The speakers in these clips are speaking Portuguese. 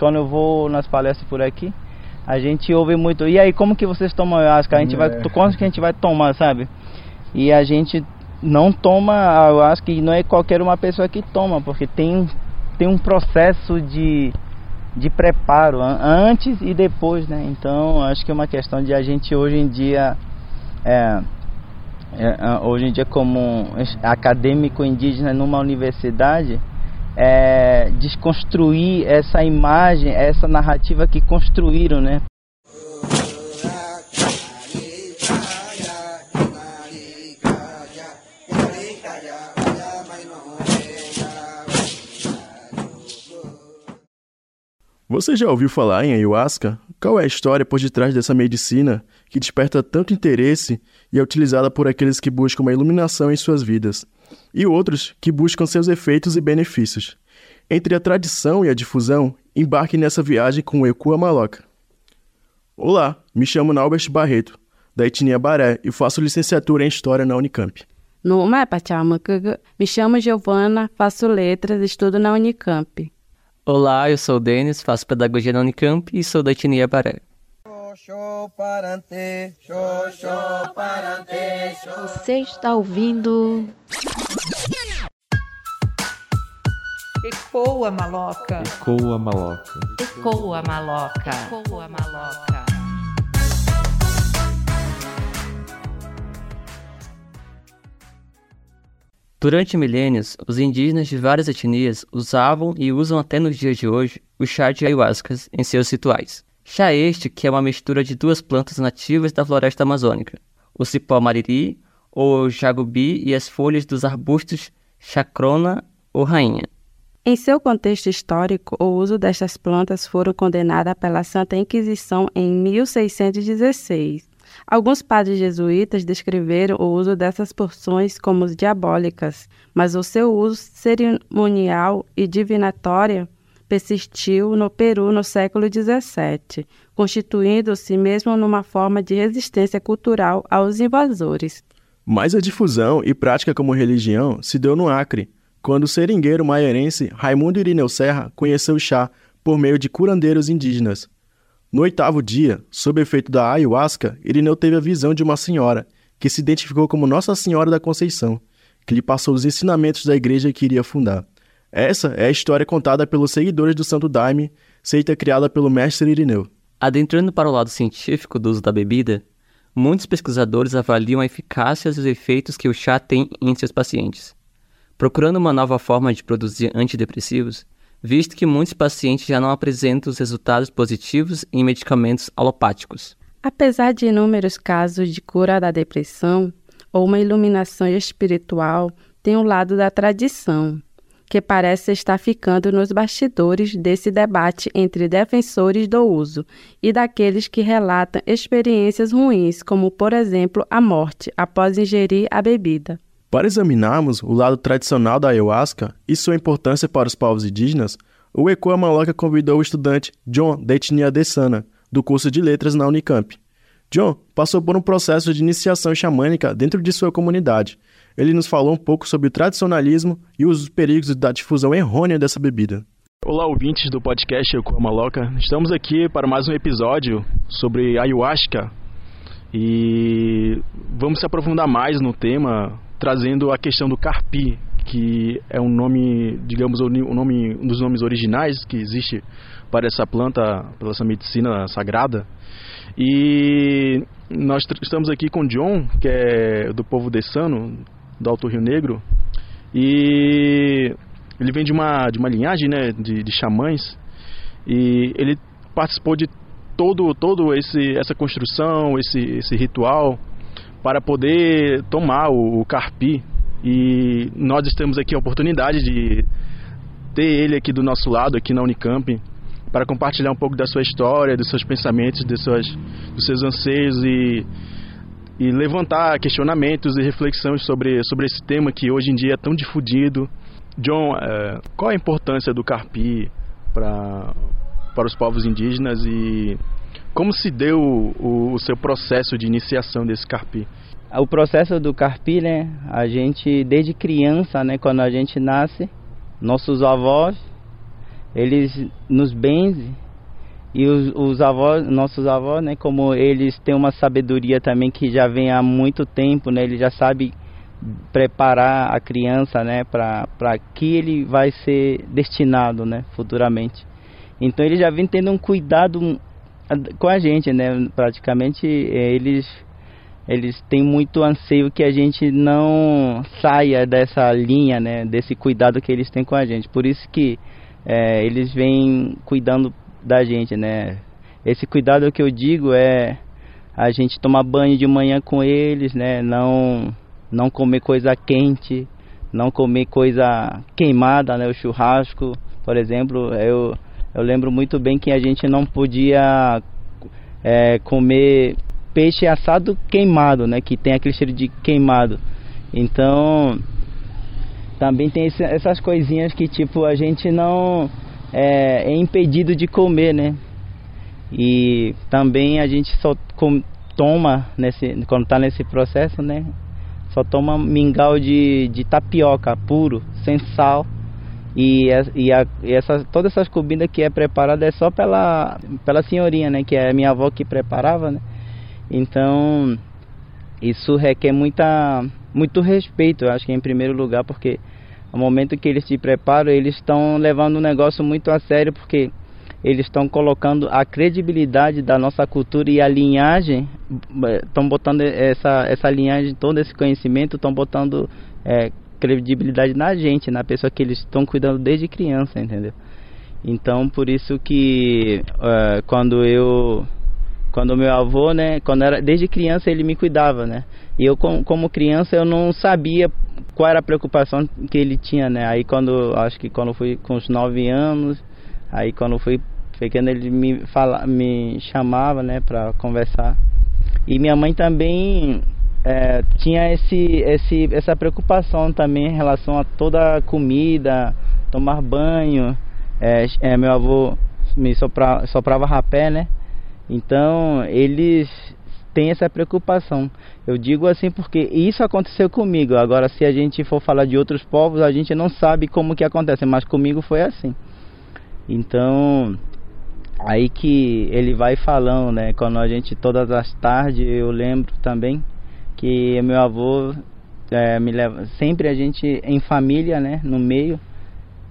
quando eu vou nas palestras por aqui, a gente ouve muito. E aí, como que vocês tomam ayahuasca? A gente é. vai, quanto que a gente vai tomar, sabe? E a gente não toma ayahuasca e não é qualquer uma pessoa que toma, porque tem tem um processo de de preparo antes e depois, né? Então acho que é uma questão de a gente hoje em dia é, é, hoje em dia como acadêmico indígena numa universidade é, desconstruir essa imagem, essa narrativa que construíram, né? Você já ouviu falar em ayahuasca? Qual é a história por detrás dessa medicina que desperta tanto interesse e é utilizada por aqueles que buscam uma iluminação em suas vidas, e outros que buscam seus efeitos e benefícios? Entre a tradição e a difusão, embarque nessa viagem com o Ekua Maloca. Olá, me chamo Naubert Barreto, da etnia Baré, e faço licenciatura em História na Unicamp. Me chamo Giovana, faço letras, estudo na Unicamp. Olá, eu sou o Denis, faço pedagogia na Unicamp e sou da etnia Baré. Você está ouvindo. Ecoa maloca. Ecoa maloca. Ecoa maloca. Ecoa maloca. Durante milênios, os indígenas de várias etnias usavam e usam até nos dias de hoje o chá de ayahuasca em seus rituais. Chá este que é uma mistura de duas plantas nativas da floresta amazônica, o cipó mariri ou jagubi e as folhas dos arbustos chacrona ou rainha. Em seu contexto histórico, o uso destas plantas foram condenadas pela Santa Inquisição em 1616 Alguns padres jesuítas descreveram o uso dessas porções como diabólicas, mas o seu uso cerimonial e divinatório persistiu no Peru no século XVII, constituindo-se mesmo numa forma de resistência cultural aos invasores. Mas a difusão e prática como religião se deu no Acre, quando o seringueiro maierense Raimundo Irineu Serra conheceu o chá por meio de curandeiros indígenas. No oitavo dia, sob efeito da ayahuasca, Irineu teve a visão de uma senhora, que se identificou como Nossa Senhora da Conceição, que lhe passou os ensinamentos da igreja que iria fundar. Essa é a história contada pelos seguidores do Santo Daime, seita criada pelo mestre Irineu. Adentrando para o lado científico do uso da bebida, muitos pesquisadores avaliam a eficácia e os efeitos que o chá tem em seus pacientes. Procurando uma nova forma de produzir antidepressivos, visto que muitos pacientes já não apresentam os resultados positivos em medicamentos alopáticos. Apesar de inúmeros casos de cura da depressão ou uma iluminação espiritual, tem o um lado da tradição, que parece estar ficando nos bastidores desse debate entre defensores do uso e daqueles que relatam experiências ruins, como, por exemplo, a morte após ingerir a bebida. Para examinarmos o lado tradicional da ayahuasca e sua importância para os povos indígenas, o Ecoa Maloca convidou o estudante John da etnia Dessana, do curso de letras na Unicamp. John passou por um processo de iniciação xamânica dentro de sua comunidade. Ele nos falou um pouco sobre o tradicionalismo e os perigos da difusão errônea dessa bebida. Olá, ouvintes do podcast Ecoa Maloca. Estamos aqui para mais um episódio sobre ayahuasca e vamos se aprofundar mais no tema trazendo a questão do carpi, que é um nome, digamos, um, nome, um dos nomes originais que existe para essa planta, para essa medicina sagrada. E nós estamos aqui com John, que é do povo dessano, do Alto Rio Negro, e ele vem de uma, de uma linhagem né, de, de xamãs, e ele participou de todo, todo esse, essa construção, esse, esse ritual, para poder tomar o, o carpi. E nós temos aqui a oportunidade de ter ele aqui do nosso lado, aqui na Unicamp, para compartilhar um pouco da sua história, dos seus pensamentos, dos seus, dos seus anseios e, e levantar questionamentos e reflexões sobre, sobre esse tema que hoje em dia é tão difundido. John, é, qual a importância do carpi para, para os povos indígenas e como se deu o, o seu processo de iniciação desse carpi? O processo do carpi, né? A gente desde criança, né, quando a gente nasce, nossos avós eles nos benzem e os, os, avós, nossos avós, né, como eles têm uma sabedoria também que já vem há muito tempo, né, ele já sabe preparar a criança, né, para que ele vai ser destinado, né, futuramente. Então ele já vem tendo um cuidado com a gente, né, praticamente eles eles têm muito anseio que a gente não saia dessa linha, né, desse cuidado que eles têm com a gente. Por isso que é, eles vêm cuidando da gente, né? Esse cuidado que eu digo é a gente tomar banho de manhã com eles, né? Não não comer coisa quente, não comer coisa queimada, né? O churrasco, por exemplo, eu eu lembro muito bem que a gente não podia é, comer peixe assado queimado, né? Que tem aquele cheiro de queimado. Então também tem esse, essas coisinhas que tipo a gente não é, é impedido de comer, né? E também a gente só com, toma, nesse, quando está nesse processo, né? Só toma mingau de, de tapioca puro, sem sal. E, e, a, e essa, todas essas comidas que é preparada é só pela, pela senhorinha, né? Que é a minha avó que preparava, né? Então, isso requer muita, muito respeito, eu acho que em primeiro lugar, porque no momento que eles se preparam, eles estão levando o negócio muito a sério, porque eles estão colocando a credibilidade da nossa cultura e a linhagem, estão botando essa, essa linhagem, todo esse conhecimento, estão botando é, credibilidade na gente, na pessoa que eles estão cuidando desde criança, entendeu? Então, por isso que é, quando eu quando meu avô, né, quando era desde criança ele me cuidava, né? E eu como criança eu não sabia qual era a preocupação que ele tinha, né? Aí quando acho que quando fui com os nove anos, aí quando fui pequeno ele me fala, me chamava, né, para conversar. E minha mãe também é, tinha esse, esse, essa preocupação também em relação a toda a comida, tomar banho. É, é, meu avô me sopra, soprava rapé, né? Então eles têm essa preocupação. Eu digo assim porque isso aconteceu comigo. Agora, se a gente for falar de outros povos, a gente não sabe como que acontece, mas comigo foi assim. Então, aí que ele vai falando, né? Quando a gente todas as tardes, eu lembro também que meu avô é, me leva sempre a gente em família, né? No meio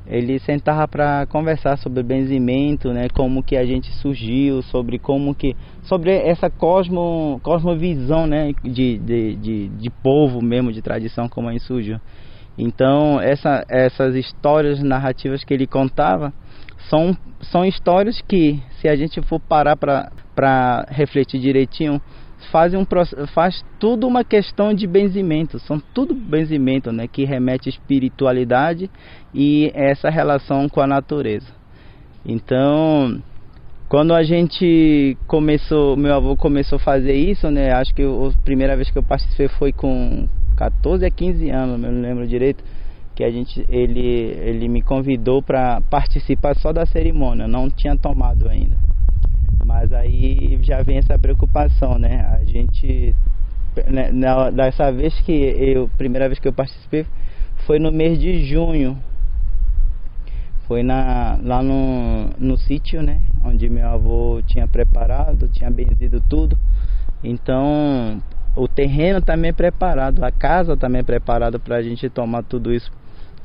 ele sentava para conversar sobre benzimento, né, como que a gente surgiu, sobre como que sobre essa cosmo cosmovisão, né, de, de, de, de povo mesmo, de tradição como a gente surgiu. Então, essa, essas histórias narrativas que ele contava são, são histórias que, se a gente for parar para refletir direitinho, fazem um, faz tudo uma questão de benzimento, são tudo benzimento, né, que remete à espiritualidade e essa relação com a natureza. Então, quando a gente começou, meu avô começou a fazer isso, né, acho que a primeira vez que eu participei foi com 14 a 15 anos, não lembro direito, que a gente ele ele me convidou para participar só da cerimônia, não tinha tomado ainda. Mas aí já vem essa preocupação, né? A gente né, na, dessa vez que eu primeira vez que eu participei foi no mês de junho. Foi na, lá no, no sítio né? Onde meu avô tinha preparado tinha benzido tudo. Então o terreno também é preparado a casa também é preparada para a gente tomar tudo isso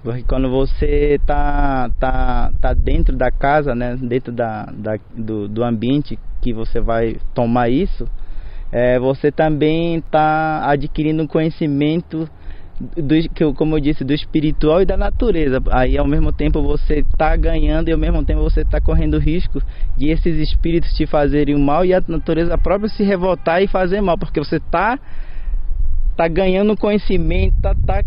porque quando você tá, tá, tá dentro da casa, né, dentro da, da do, do ambiente que você vai tomar isso, é, você também está adquirindo um conhecimento do, que, como eu disse, do espiritual e da natureza. Aí ao mesmo tempo você está ganhando e ao mesmo tempo você está correndo risco de esses espíritos te fazerem mal e a natureza própria se revoltar e fazer mal, porque você está tá ganhando conhecimento, tá, tá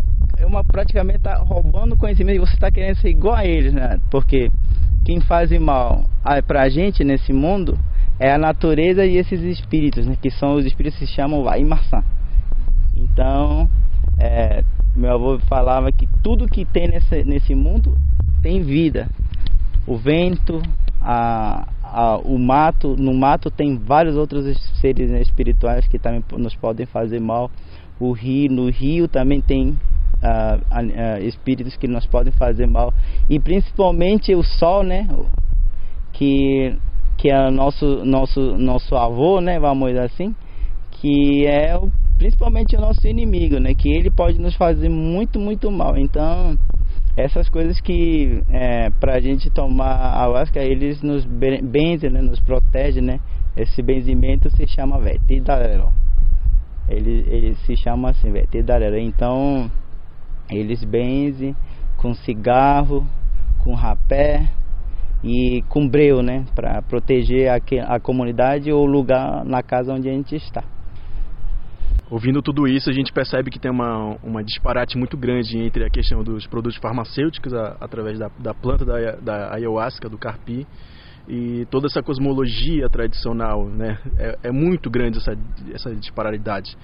uma praticamente tá roubando conhecimento e você está querendo ser igual a eles, né? Porque quem faz mal para a gente nesse mundo é a natureza e esses espíritos, né? Que são os espíritos que se chamam Vaimarsan. Então, é, meu avô falava que tudo que tem nesse, nesse mundo tem vida. O vento, a, a, o mato, no mato tem vários outros seres espirituais que também nos podem fazer mal. O rio, no rio também tem uh, espíritos que nos podem fazer mal e principalmente o sol, né? Que que é nosso nosso nosso avô, né? Vamos dizer assim, que é o, principalmente o nosso inimigo, né? Que ele pode nos fazer muito muito mal. Então essas coisas que é, para a gente tomar ayahuasca eles nos benzem, né? Nos protege, né? Esse benzimento se chama vetidarelo. Ele, ele se chama assim, vetidarelo. Então eles benzem com cigarro, com rapé e com breu, né? Para proteger a, a comunidade ou o lugar na casa onde a gente está. Ouvindo tudo isso, a gente percebe que tem uma, uma disparate muito grande entre a questão dos produtos farmacêuticos a, através da, da planta da, da ayahuasca, do carpi, e toda essa cosmologia tradicional, né? É, é muito grande essa, essa disparidade.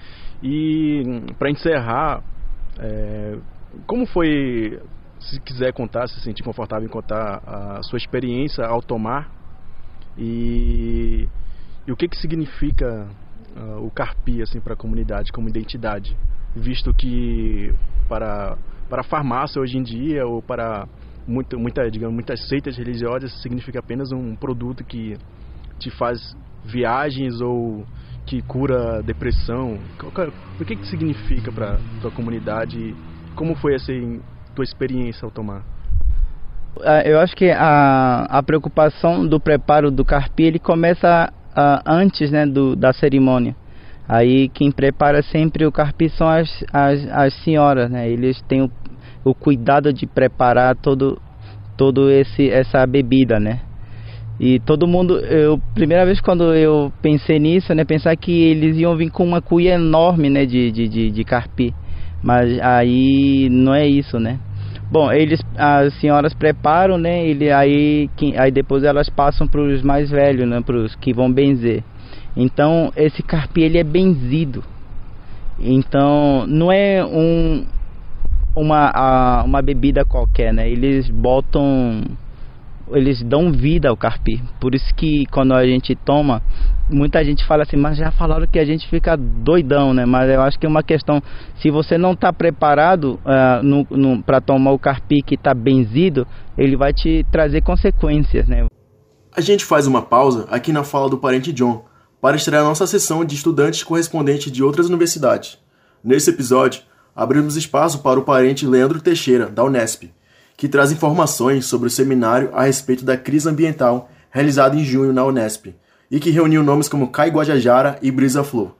E para encerrar, é, como foi, se quiser contar, se sentir confortável em contar a sua experiência ao tomar e, e o que que significa uh, o carpi assim para a comunidade como identidade, visto que para para a farmácia hoje em dia ou para muita, muita, digamos, muitas seitas religiosas significa apenas um produto que te faz viagens ou que cura depressão. O que que significa para tua comunidade? Como foi essa tua experiência ao tomar? Ah, eu acho que a, a preocupação do preparo do carpi ele começa uh, antes né, do, da cerimônia. Aí quem prepara sempre o carpi são as, as, as senhoras, né? Eles têm o, o cuidado de preparar todo, todo esse essa bebida, né? E todo mundo, eu primeira vez quando eu pensei nisso, né, pensar que eles iam vir com uma cuia enorme, né, de, de, de, de carpi, mas aí não é isso, né? Bom, eles, as senhoras preparam, né? Ele, aí, aí depois elas passam para os mais velhos, né? Para os que vão benzer. Então esse carpi ele é benzido. Então não é um uma uma bebida qualquer, né? Eles botam eles dão vida ao carpi. Por isso que quando a gente toma, muita gente fala assim, mas já falaram que a gente fica doidão, né? Mas eu acho que é uma questão, se você não está preparado uh, para tomar o carpi que está benzido, ele vai te trazer consequências, né? A gente faz uma pausa aqui na fala do parente John para estrear nossa sessão de estudantes correspondentes de outras universidades. Nesse episódio, abrimos espaço para o parente Leandro Teixeira, da Unesp, que traz informações sobre o seminário a respeito da crise ambiental realizado em junho na Unesp e que reuniu nomes como Kai Guajajara e Brisa Flor.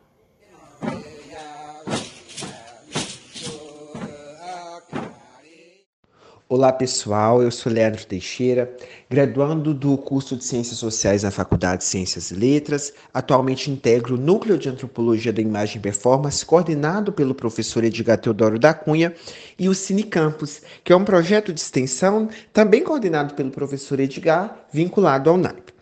Olá pessoal, eu sou Leandro Teixeira, graduando do curso de Ciências Sociais na Faculdade de Ciências e Letras. Atualmente integro o Núcleo de Antropologia da Imagem e Performance, coordenado pelo professor Edgar Teodoro da Cunha, e o Cine Campus, que é um projeto de extensão também coordenado pelo professor Edgar, vinculado ao NAIP.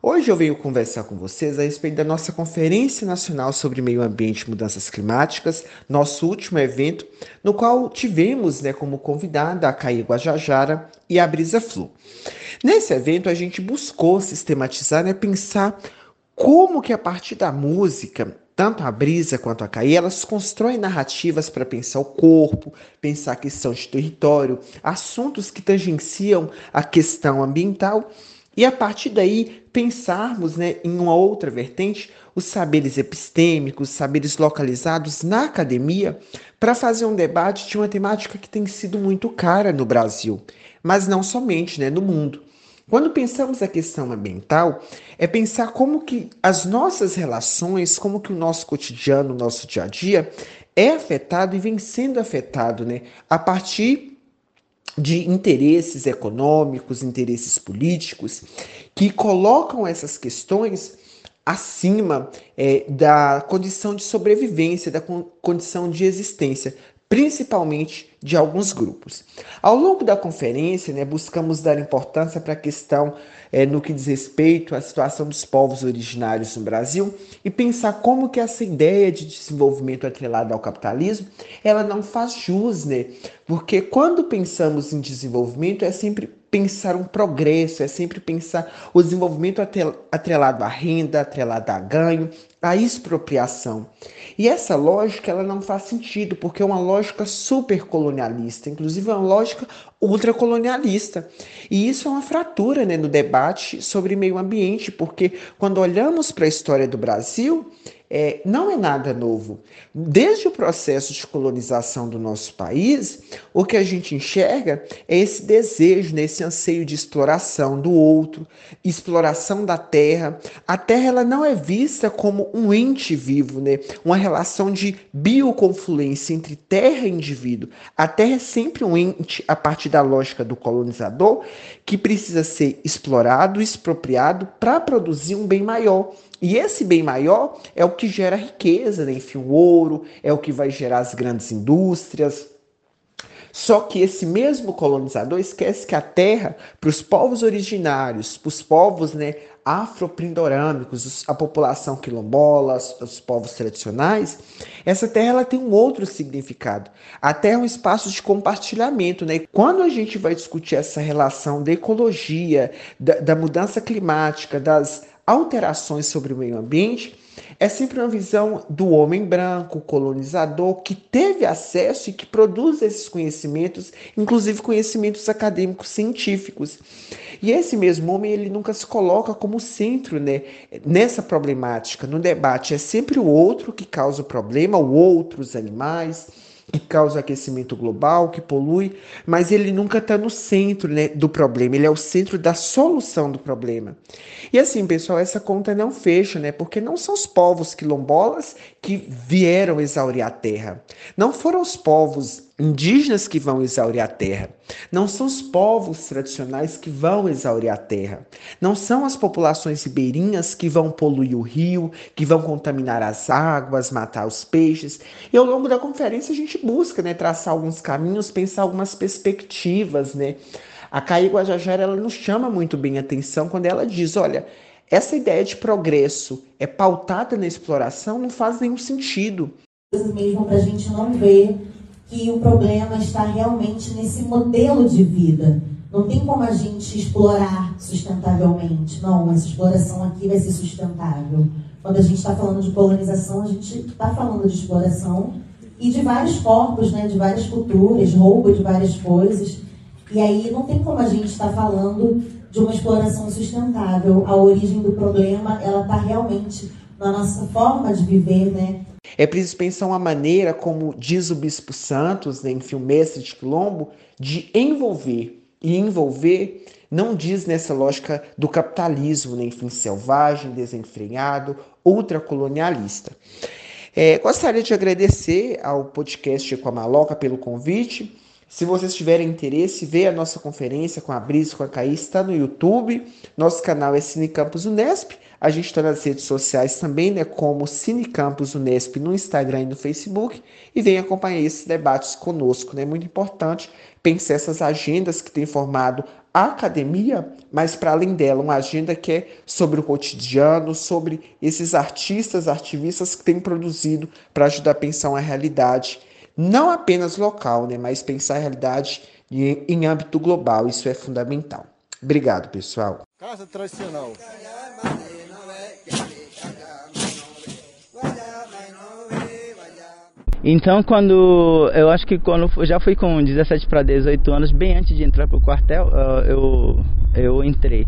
Hoje eu venho conversar com vocês a respeito da nossa Conferência Nacional sobre Meio Ambiente e Mudanças Climáticas, nosso último evento, no qual tivemos né, como convidada a Caí Guajajara e a Brisa Flu. Nesse evento a gente buscou sistematizar, né, pensar como que a partir da música tanto a Brisa quanto a Caí, elas constroem narrativas para pensar o corpo, pensar a questão de território, assuntos que tangenciam a questão ambiental e a partir daí pensarmos né, em uma outra vertente, os saberes epistêmicos, saberes localizados na academia, para fazer um debate de uma temática que tem sido muito cara no Brasil, mas não somente né, no mundo. Quando pensamos a questão ambiental, é pensar como que as nossas relações, como que o nosso cotidiano, o nosso dia a dia é afetado e vem sendo afetado né, a partir de interesses econômicos, interesses políticos, que colocam essas questões acima é, da condição de sobrevivência, da condição de existência, principalmente de alguns grupos. Ao longo da conferência, né, buscamos dar importância para a questão é, no que diz respeito à situação dos povos originários no Brasil e pensar como que essa ideia de desenvolvimento atrelado ao capitalismo, ela não faz jus, né? Porque quando pensamos em desenvolvimento é sempre pensar um progresso, é sempre pensar o desenvolvimento atrelado à renda, atrelado a ganho, a expropriação. E essa lógica ela não faz sentido, porque é uma lógica supercolonialista, inclusive é uma lógica ultracolonialista. E isso é uma fratura né, no debate sobre meio ambiente, porque quando olhamos para a história do Brasil, é, não é nada novo. Desde o processo de colonização do nosso país, o que a gente enxerga é esse desejo, né, esse anseio de exploração do outro, exploração da terra. A terra ela não é vista um ente vivo, né, uma relação de bioconfluência entre terra e indivíduo. A terra é sempre um ente a partir da lógica do colonizador que precisa ser explorado, expropriado para produzir um bem maior. E esse bem maior é o que gera riqueza, né? enfim, o ouro, é o que vai gerar as grandes indústrias. Só que esse mesmo colonizador esquece que a terra, para os povos originários, para os povos né, afro-pindorâmicos, a população quilombola, os povos tradicionais, essa terra ela tem um outro significado. A terra é um espaço de compartilhamento. Né? Quando a gente vai discutir essa relação da ecologia, da, da mudança climática, das alterações sobre o meio ambiente, é sempre uma visão do homem branco, colonizador, que teve acesso e que produz esses conhecimentos, inclusive conhecimentos acadêmicos científicos. E esse mesmo homem, ele nunca se coloca como centro né, nessa problemática, no debate. É sempre o outro que causa o problema, o outro, os animais que causa aquecimento global, que polui, mas ele nunca está no centro né, do problema, ele é o centro da solução do problema. E assim, pessoal, essa conta não fecha, né? Porque não são os povos quilombolas que vieram exaurir a terra. Não foram os povos indígenas que vão exaurir a terra. Não são os povos tradicionais que vão exaurir a terra. Não são as populações ribeirinhas que vão poluir o rio, que vão contaminar as águas, matar os peixes. E ao longo da conferência a gente busca né, traçar alguns caminhos, pensar algumas perspectivas. Né? A Caí Guajajara ela nos chama muito bem atenção quando ela diz, olha, essa ideia de progresso é pautada na exploração não faz nenhum sentido. Mesmo para a gente não ver que o problema está realmente nesse modelo de vida. Não tem como a gente explorar sustentavelmente. Não, essa exploração aqui vai ser sustentável. Quando a gente está falando de colonização, a gente está falando de exploração e de vários corpos, né, de várias culturas, roubo de várias coisas. E aí não tem como a gente estar tá falando de uma exploração sustentável. A origem do problema, ela está realmente na nossa forma de viver, né? É preciso pensar uma maneira, como diz o Bispo Santos, né, enfim, o mestre de Quilombo, de envolver. E envolver não diz nessa lógica do capitalismo, né, enfim, selvagem, desenfreado, ultracolonialista. É, gostaria de agradecer ao podcast com a Maloca pelo convite. Se vocês tiverem interesse, ver a nossa conferência com a Brisa com a Caís, está no YouTube. Nosso canal é Cine Campus Unesp. A gente está nas redes sociais também, né, como Cine Campus Unesp no Instagram e no Facebook. E vem acompanhar esses debates conosco. É né? muito importante pensar essas agendas que têm formado a academia, mas para além dela, uma agenda que é sobre o cotidiano, sobre esses artistas, ativistas que têm produzido para ajudar a pensar uma realidade não apenas local, né, mas pensar a realidade em, em âmbito global. Isso é fundamental. Obrigado, pessoal. Casa tradicional. Então, quando eu acho que quando já fui com 17 para 18 anos, bem antes de entrar pro quartel, eu eu entrei.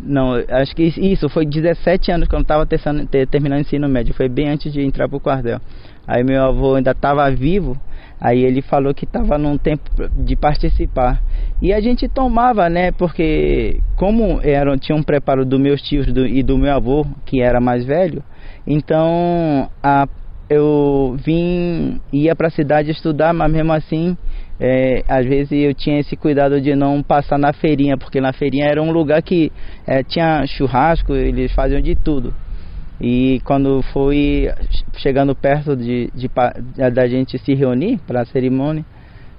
Não, acho que isso foi 17 anos quando estava terminando o ensino médio, foi bem antes de entrar pro quartel. Aí meu avô ainda estava vivo, aí ele falou que estava num tempo de participar. E a gente tomava, né? Porque como era, tinha um preparo dos meus tios do, e do meu avô, que era mais velho, então a, eu vim, ia para a cidade estudar, mas mesmo assim, é, às vezes eu tinha esse cuidado de não passar na feirinha, porque na feirinha era um lugar que é, tinha churrasco, eles faziam de tudo. E quando foi chegando perto de, de, de da gente se reunir para a cerimônia,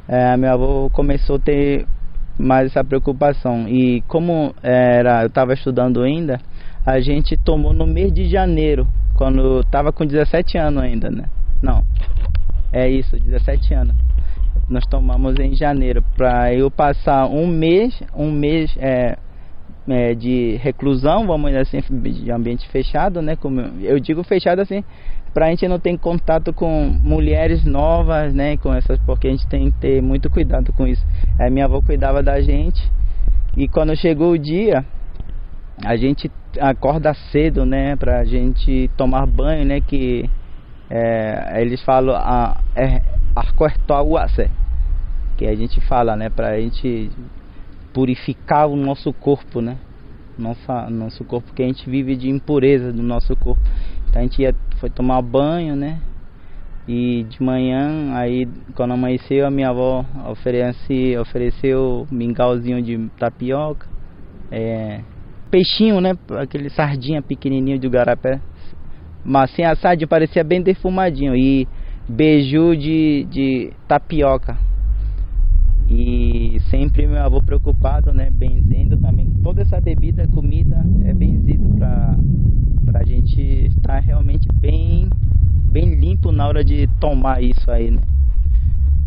é, meu avô começou a ter mais essa preocupação. E como era, eu estava estudando ainda, a gente tomou no mês de janeiro, quando eu estava com 17 anos ainda, né? Não, é isso, 17 anos. Nós tomamos em janeiro para eu passar um mês, um mês, é, é, de reclusão, vamos dizer assim, de ambiente fechado, né? Como eu digo fechado assim, para a gente não ter contato com mulheres novas, né? Com essas, porque a gente tem que ter muito cuidado com isso. A minha avó cuidava da gente e quando chegou o dia, a gente acorda cedo, né? Pra gente tomar banho, né? Que é, eles falam a é, que a gente fala, né? Pra gente purificar o nosso corpo, né? Nossa, nosso corpo, que a gente vive de impureza do nosso corpo. Então a gente ia, foi tomar banho, né? E de manhã, aí quando amanheceu, a minha avó oferece, ofereceu mingauzinho de tapioca, é, peixinho, né? Aquele sardinha pequenininho de garapé. Mas sem assado parecia bem defumadinho. E beiju de, de tapioca. E sempre meu avô preocupado, né, benzendo também. Toda essa bebida, comida é benzido para a gente estar realmente bem, bem limpo na hora de tomar isso aí, né.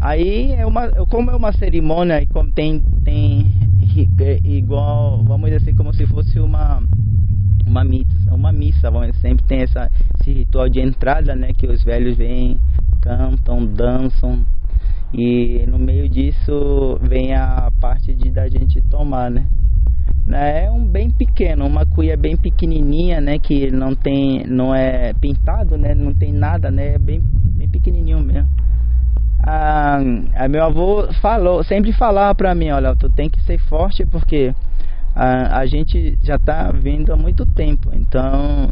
Aí é uma, como é uma cerimônia e como tem, tem igual, vamos dizer assim, como se fosse uma uma missa, uma missa, vamos sempre tem essa esse ritual de entrada, né, que os velhos vêm, cantam, dançam, e no meio disso vem a parte de da gente tomar, né? É um bem pequeno, uma cuia bem pequenininha, né? Que não tem, não é pintado, né? Não tem nada, né? É bem, bem pequenininho mesmo. Ah, a meu avô falou, sempre falava pra mim, olha, tu tem que ser forte porque a, a gente já tá vindo há muito tempo, então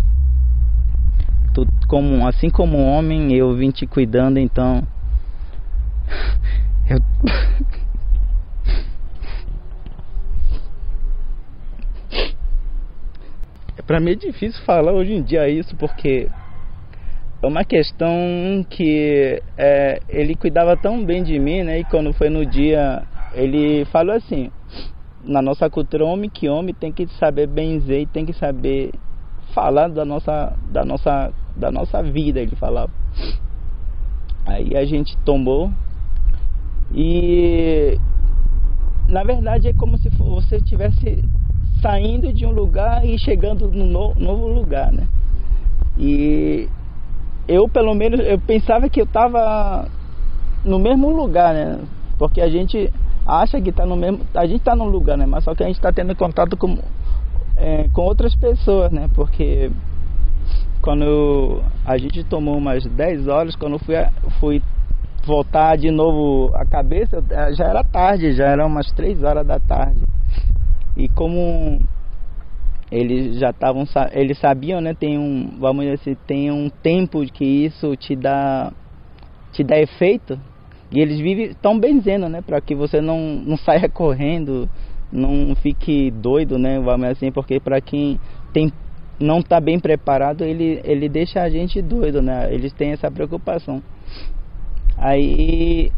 tu, como, assim como homem, eu vim te cuidando, então eu... Pra mim é difícil falar hoje em dia isso porque é uma questão que é, ele cuidava tão bem de mim, né? E quando foi no dia, ele falou assim: na nossa cultura, homem que homem tem que saber benzer e tem que saber falar da nossa, da nossa, da nossa vida, ele falava. Aí a gente tomou e na verdade é como se você estivesse saindo de um lugar e chegando no novo lugar, né? E eu pelo menos eu pensava que eu estava no mesmo lugar, né? Porque a gente acha que está no mesmo, a gente está num lugar, né? Mas só que a gente está tendo contato com é, com outras pessoas, né? Porque quando a gente tomou umas 10 horas, quando eu fui, fui voltar de novo a cabeça, já era tarde, já eram umas três horas da tarde. E como eles já estavam, eles sabiam, né, tem um, vamos dizer assim, tem um tempo que isso te dá te dá efeito. E eles vivem tão benzendo, né, para que você não não saia correndo, não fique doido, né, vamos assim, porque para quem tem não está bem preparado, ele ele deixa a gente doido, né? Eles têm essa preocupação. Aí,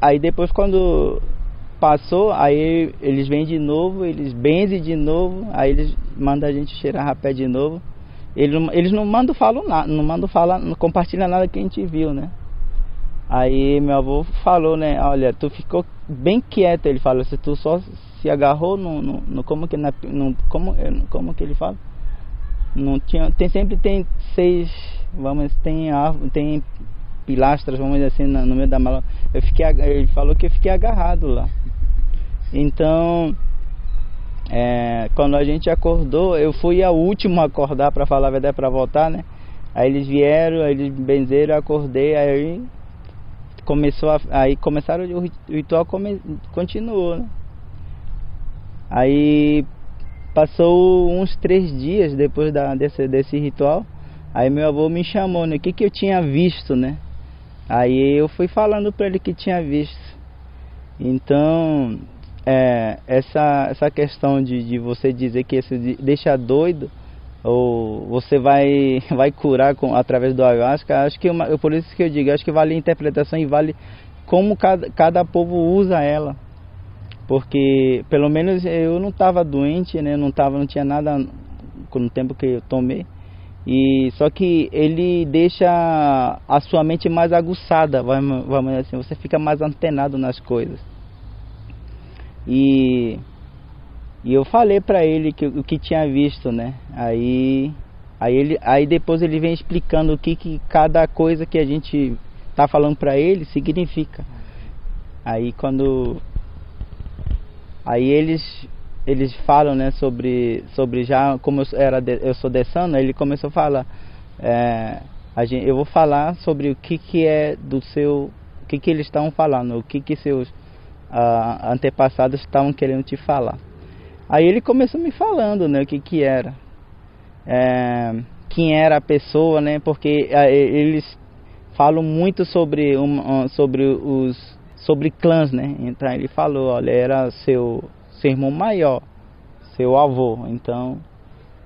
aí depois quando passou, aí eles vêm de novo, eles benzem de novo, aí eles mandam a gente cheirar rapé de novo. Eles, eles não mandam falar nada, não mandam falar, não compartilham nada que a gente viu, né? Aí meu avô falou, né? Olha, tu ficou bem quieto, ele falou, se tu só se agarrou no, no, no como que na, no, como, como que ele fala? Não tinha, tem sempre tem seis, vamos, tem tem pilastras, vamos dizer assim, no meio da mala. Eu fiquei, ele falou que eu fiquei agarrado lá. Então, é, quando a gente acordou, eu fui a último a acordar para falar a verdade, para voltar, né? Aí eles vieram, aí eles benzeram, acordei, aí começou a, aí começaram o ritual come, continuou, né? Aí passou uns três dias depois da, desse, desse ritual, aí meu avô me chamou, né? O que que eu tinha visto, né? Aí eu fui falando para ele que tinha visto. Então, é, essa, essa questão de, de você dizer que isso deixa doido, ou você vai, vai curar com, através do ayahuasca, acho que uma, por isso que eu digo, acho que vale a interpretação e vale como cada, cada povo usa ela. Porque pelo menos eu não estava doente, né? não, tava, não tinha nada no tempo que eu tomei. E só que ele deixa a sua mente mais aguçada, vamos, vamos dizer assim, você fica mais antenado nas coisas. E E eu falei para ele que o que tinha visto, né? Aí aí ele aí depois ele vem explicando o que que cada coisa que a gente tá falando para ele significa. Aí quando aí eles eles falam, né, sobre sobre já como eu era de, eu sou dessano, ele começou a falar é, a gente, eu vou falar sobre o que que é do seu o que que eles estão falando, o que que seus antepassados estavam querendo te falar. Aí ele começou me falando, né, o que que era, é, quem era a pessoa, né, porque uh, eles falam muito sobre um, sobre os sobre clãs, né? Então ele falou, olha, era seu seu irmão maior, seu avô. Então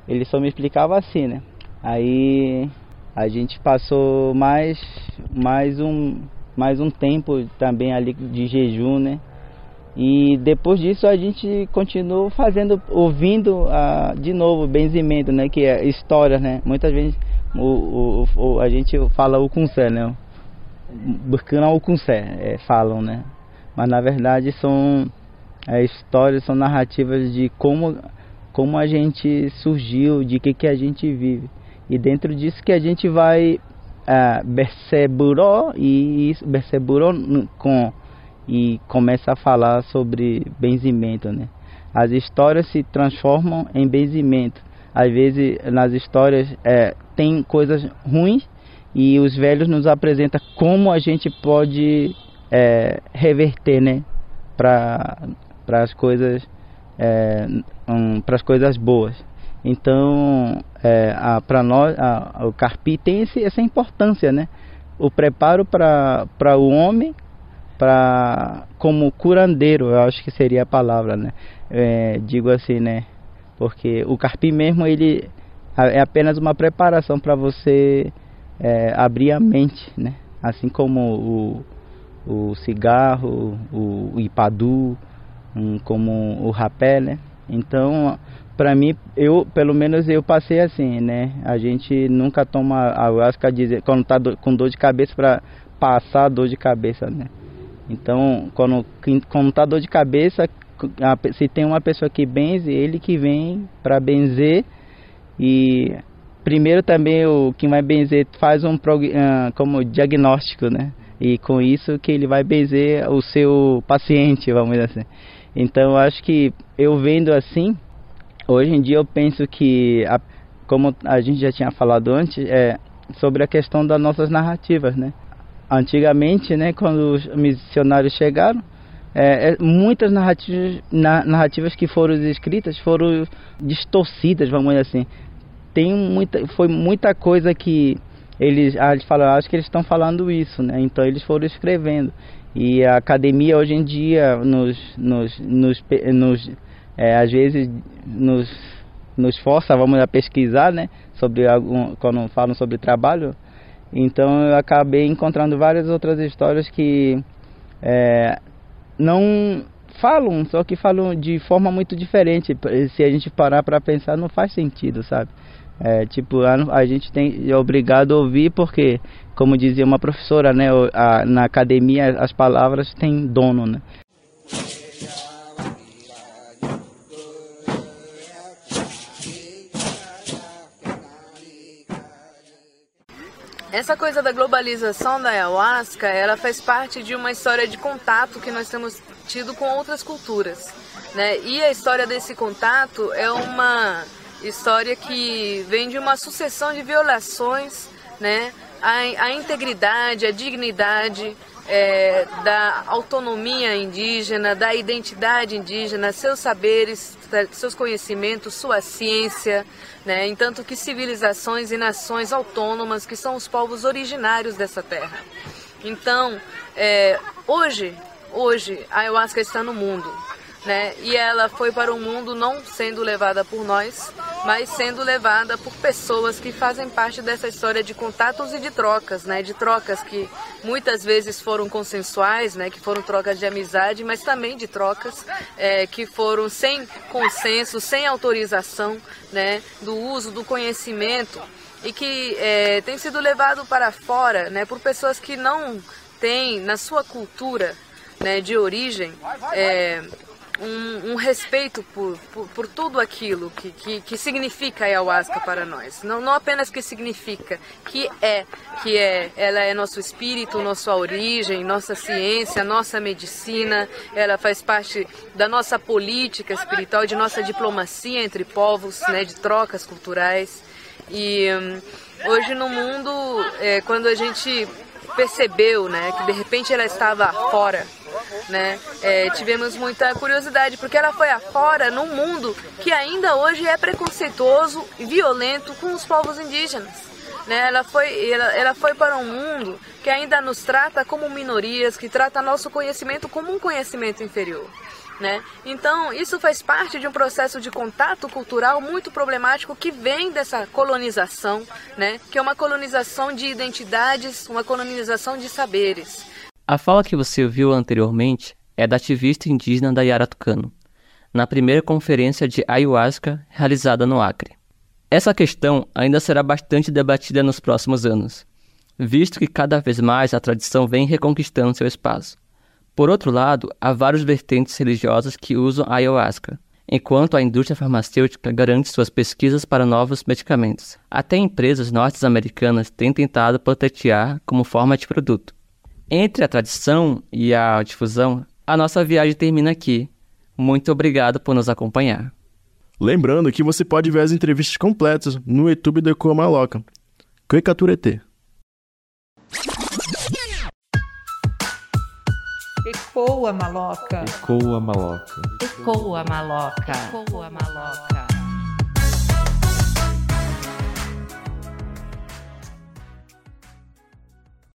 ele só me explicava assim, né? Aí a gente passou mais mais um mais um tempo também ali de jejum, né? E depois disso a gente continuou fazendo, ouvindo uh, de novo benzimento, né? Que é história, né? Muitas vezes o, o, o, a gente fala o Kunsé, né? Burkina o Kunsé, é, falam, né? Mas na verdade são é, histórias, são narrativas de como, como a gente surgiu, de que, que a gente vive. E dentro disso que a gente vai perceberó e perceberó com e começa a falar sobre benzimento, né? As histórias se transformam em benzimento. Às vezes nas histórias é, tem coisas ruins e os velhos nos apresentam como a gente pode é, reverter, né, para para as coisas é, um, para as coisas boas. Então, é, para nós, a, o carpi tem esse, essa importância, né? O preparo para para o homem, para como curandeiro, eu acho que seria a palavra, né? É, digo assim, né? Porque o carpi mesmo ele é apenas uma preparação para você é, abrir a mente, né? Assim como o, o cigarro, o, o ipadu, um, como o rapé, né? Então, para mim, eu, pelo menos eu passei assim, né? A gente nunca toma ayahuasca dizer, quando tá do, com dor de cabeça para passar dor de cabeça, né? Então, quando, quando tá dor de cabeça, se tem uma pessoa que benze, ele que vem para benzer e primeiro também o que vai benzer faz um uh, como diagnóstico, né? E com isso que ele vai benzer o seu paciente, vamos dizer assim. Então acho que eu vendo assim, hoje em dia eu penso que, como a gente já tinha falado antes, é sobre a questão das nossas narrativas, né? Antigamente, né, quando os missionários chegaram, é, é, muitas narrativas, na, narrativas que foram escritas foram distorcidas, vamos dizer assim. Tem muita, foi muita coisa que eles, ah, eles falaram, acho que eles estão falando isso, né? Então eles foram escrevendo. E a academia hoje em dia nos, nos, nos, nos é, às vezes nos, nos força, vamos a pesquisar, né? Sobre algum, quando falam sobre trabalho. Então eu acabei encontrando várias outras histórias que é, não falam, só que falam de forma muito diferente. Se a gente parar para pensar, não faz sentido, sabe? É, tipo, a, a, gente tem é obrigado a ouvir porque, como dizia uma professora, né, a, na academia as palavras têm dono, né? Essa coisa da globalização da ayahuasca, ela faz parte de uma história de contato que nós temos tido com outras culturas, né? E a história desse contato é uma história que vem de uma sucessão de violações, né? A, a integridade, a dignidade é, da autonomia indígena, da identidade indígena, seus saberes, seus conhecimentos, sua ciência, né? entanto que civilizações e nações autônomas que são os povos originários dessa terra. Então, é, hoje, hoje a ayahuasca está no mundo, né? E ela foi para o mundo não sendo levada por nós, mas sendo levada por pessoas que fazem parte dessa história de contatos e de trocas, né? De trocas que muitas vezes foram consensuais, né? Que foram trocas de amizade, mas também de trocas é, que foram sem consenso, sem autorização, né? Do uso do conhecimento e que é, tem sido levado para fora, né? Por pessoas que não têm na sua cultura, né? De origem. É, um, um respeito por, por, por, tudo aquilo que, que, que, significa a ayahuasca para nós. Não, não apenas que significa, que é, que é, ela é nosso espírito, nossa origem, nossa ciência, nossa medicina, ela faz parte da nossa política espiritual, de nossa diplomacia entre povos, né, de trocas culturais. E hum, hoje no mundo, é, quando a gente percebeu né, que de repente ela estava fora, né, é, tivemos muita curiosidade, porque ela foi afora num mundo que ainda hoje é preconceituoso e violento com os povos indígenas. Né? Ela, foi, ela, ela foi para um mundo que ainda nos trata como minorias, que trata nosso conhecimento como um conhecimento inferior. Né? Então, isso faz parte de um processo de contato cultural muito problemático que vem dessa colonização, né? que é uma colonização de identidades, uma colonização de saberes. A fala que você ouviu anteriormente é da ativista indígena Dayara Tucano, na primeira conferência de ayahuasca realizada no Acre. Essa questão ainda será bastante debatida nos próximos anos, visto que cada vez mais a tradição vem reconquistando seu espaço. Por outro lado, há várias vertentes religiosas que usam a ayahuasca, enquanto a indústria farmacêutica garante suas pesquisas para novos medicamentos. Até empresas norte-americanas têm tentado patentear como forma de produto. Entre a tradição e a difusão, a nossa viagem termina aqui. Muito obrigado por nos acompanhar. Lembrando que você pode ver as entrevistas completas no YouTube do Ecoa Maloca. Coicaturete. Ecoa maloca. Ecoa maloca. Ecoa maloca. Ecoa maloca.